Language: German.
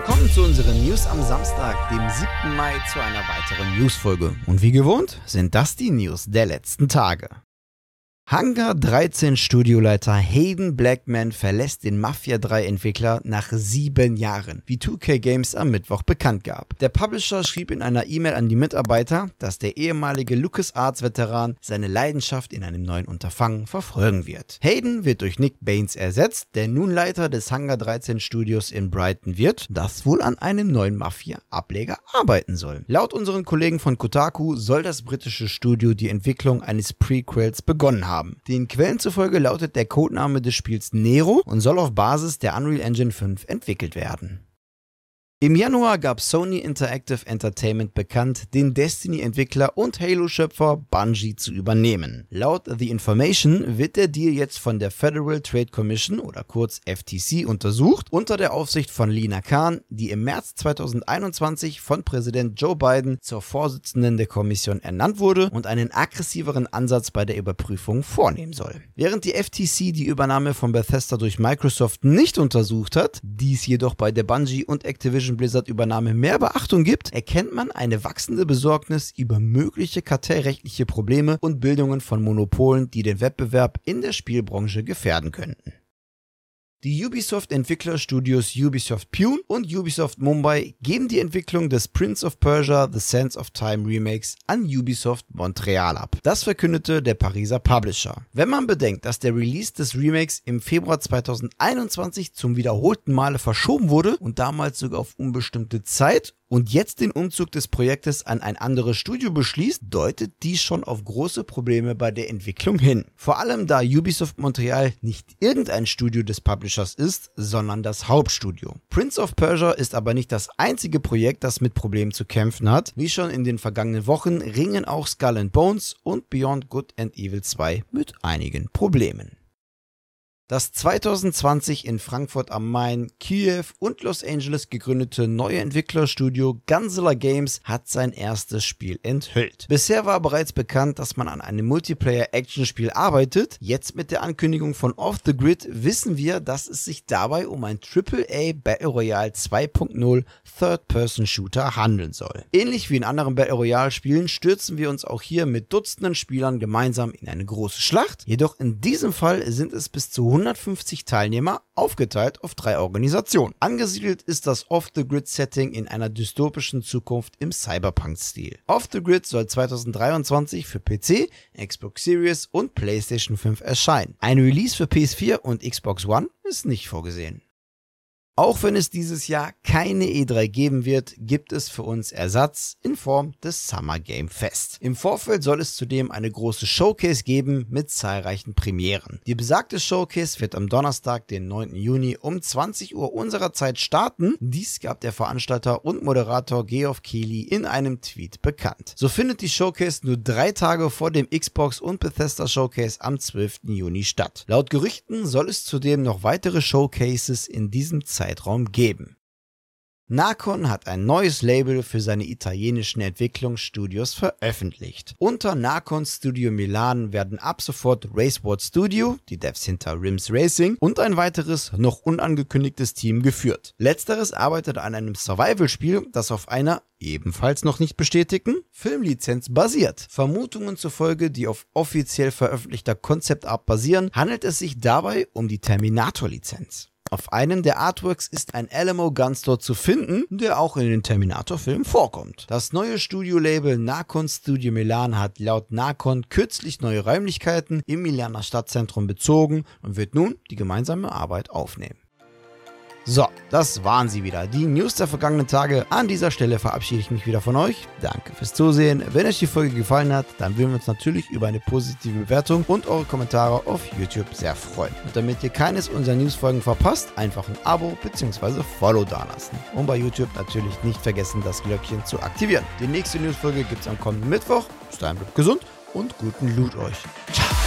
willkommen zu unseren News am Samstag, dem 7. Mai, zu einer weiteren Newsfolge. Und wie gewohnt sind das die News der letzten Tage. Hangar 13 Studioleiter Hayden Blackman verlässt den Mafia 3 Entwickler nach sieben Jahren, wie 2K Games am Mittwoch bekannt gab. Der Publisher schrieb in einer E-Mail an die Mitarbeiter, dass der ehemalige LucasArts Veteran seine Leidenschaft in einem neuen Unterfangen verfolgen wird. Hayden wird durch Nick Baines ersetzt, der nun Leiter des Hangar 13 Studios in Brighton wird, das wohl an einem neuen Mafia-Ableger arbeiten soll. Laut unseren Kollegen von Kotaku soll das britische Studio die Entwicklung eines Prequels begonnen haben haben. Den Quellen zufolge lautet der Codename des Spiels Nero und soll auf Basis der Unreal Engine 5 entwickelt werden. Im Januar gab Sony Interactive Entertainment bekannt, den Destiny-Entwickler und Halo-Schöpfer Bungie zu übernehmen. Laut The Information wird der Deal jetzt von der Federal Trade Commission oder kurz FTC untersucht, unter der Aufsicht von Lina Khan, die im März 2021 von Präsident Joe Biden zur Vorsitzenden der Kommission ernannt wurde und einen aggressiveren Ansatz bei der Überprüfung vornehmen soll. Während die FTC die Übernahme von Bethesda durch Microsoft nicht untersucht hat, dies jedoch bei der Bungie und Activision Activision Blizzard Übernahme mehr Beachtung gibt, erkennt man eine wachsende Besorgnis über mögliche kartellrechtliche Probleme und Bildungen von Monopolen, die den Wettbewerb in der Spielbranche gefährden könnten. Die Ubisoft-Entwicklerstudios Ubisoft Pune und Ubisoft Mumbai geben die Entwicklung des Prince of Persia The Sands of Time Remakes an Ubisoft Montreal ab. Das verkündete der Pariser Publisher. Wenn man bedenkt, dass der Release des Remakes im Februar 2021 zum wiederholten Male verschoben wurde und damals sogar auf unbestimmte Zeit und jetzt den Umzug des Projektes an ein anderes Studio beschließt, deutet dies schon auf große Probleme bei der Entwicklung hin. Vor allem da Ubisoft Montreal nicht irgendein Studio des Publishers ist, sondern das Hauptstudio. Prince of Persia ist aber nicht das einzige Projekt, das mit Problemen zu kämpfen hat. Wie schon in den vergangenen Wochen ringen auch Skull and Bones und Beyond Good and Evil 2 mit einigen Problemen. Das 2020 in Frankfurt am Main, Kiew und Los Angeles gegründete neue Entwicklerstudio Gunzilla Games hat sein erstes Spiel enthüllt. Bisher war bereits bekannt, dass man an einem Multiplayer-Action-Spiel arbeitet. Jetzt mit der Ankündigung von Off the Grid wissen wir, dass es sich dabei um ein AAA Battle Royale 2.0 Third-Person-Shooter handeln soll. Ähnlich wie in anderen Battle Royale-Spielen stürzen wir uns auch hier mit Dutzenden Spielern gemeinsam in eine große Schlacht. Jedoch in diesem Fall sind es bis zu 150 Teilnehmer, aufgeteilt auf drei Organisationen. Angesiedelt ist das Off-the-Grid-Setting in einer dystopischen Zukunft im Cyberpunk-Stil. Off-the-Grid soll 2023 für PC, Xbox Series und PlayStation 5 erscheinen. Ein Release für PS4 und Xbox One ist nicht vorgesehen. Auch wenn es dieses Jahr keine E3 geben wird, gibt es für uns Ersatz in Form des Summer Game Fest. Im Vorfeld soll es zudem eine große Showcase geben mit zahlreichen Premieren. Die besagte Showcase wird am Donnerstag, den 9. Juni um 20 Uhr unserer Zeit starten. Dies gab der Veranstalter und Moderator Geoff Keighley in einem Tweet bekannt. So findet die Showcase nur drei Tage vor dem Xbox und Bethesda Showcase am 12. Juni statt. Laut Gerüchten soll es zudem noch weitere Showcases in diesem Zeitraum Zeitraum geben. Nacon hat ein neues Label für seine italienischen Entwicklungsstudios veröffentlicht. Unter Nacon Studio Milan werden ab sofort Raceboard Studio, die Devs hinter Rims Racing und ein weiteres, noch unangekündigtes Team geführt. Letzteres arbeitet an einem Survival-Spiel, das auf einer ebenfalls noch nicht bestätigten Filmlizenz basiert. Vermutungen zufolge, die auf offiziell veröffentlichter Concept Art basieren, handelt es sich dabei um die Terminator-Lizenz. Auf einem der Artworks ist ein Alamo Gunstore zu finden, der auch in den Terminator-Filmen vorkommt. Das neue Studio-Label Nakon Studio Milan hat laut Nakon kürzlich neue Räumlichkeiten im Milaner Stadtzentrum bezogen und wird nun die gemeinsame Arbeit aufnehmen. So, das waren sie wieder. Die News der vergangenen Tage. An dieser Stelle verabschiede ich mich wieder von euch. Danke fürs Zusehen. Wenn euch die Folge gefallen hat, dann würden wir uns natürlich über eine positive Bewertung und eure Kommentare auf YouTube sehr freuen. Und damit ihr keines unserer Newsfolgen verpasst, einfach ein Abo bzw. Follow dalassen. Und bei YouTube natürlich nicht vergessen, das Glöckchen zu aktivieren. Die nächste Newsfolge gibt es am kommenden Mittwoch. Bis dahin bleibt gesund und guten Loot euch. Ciao.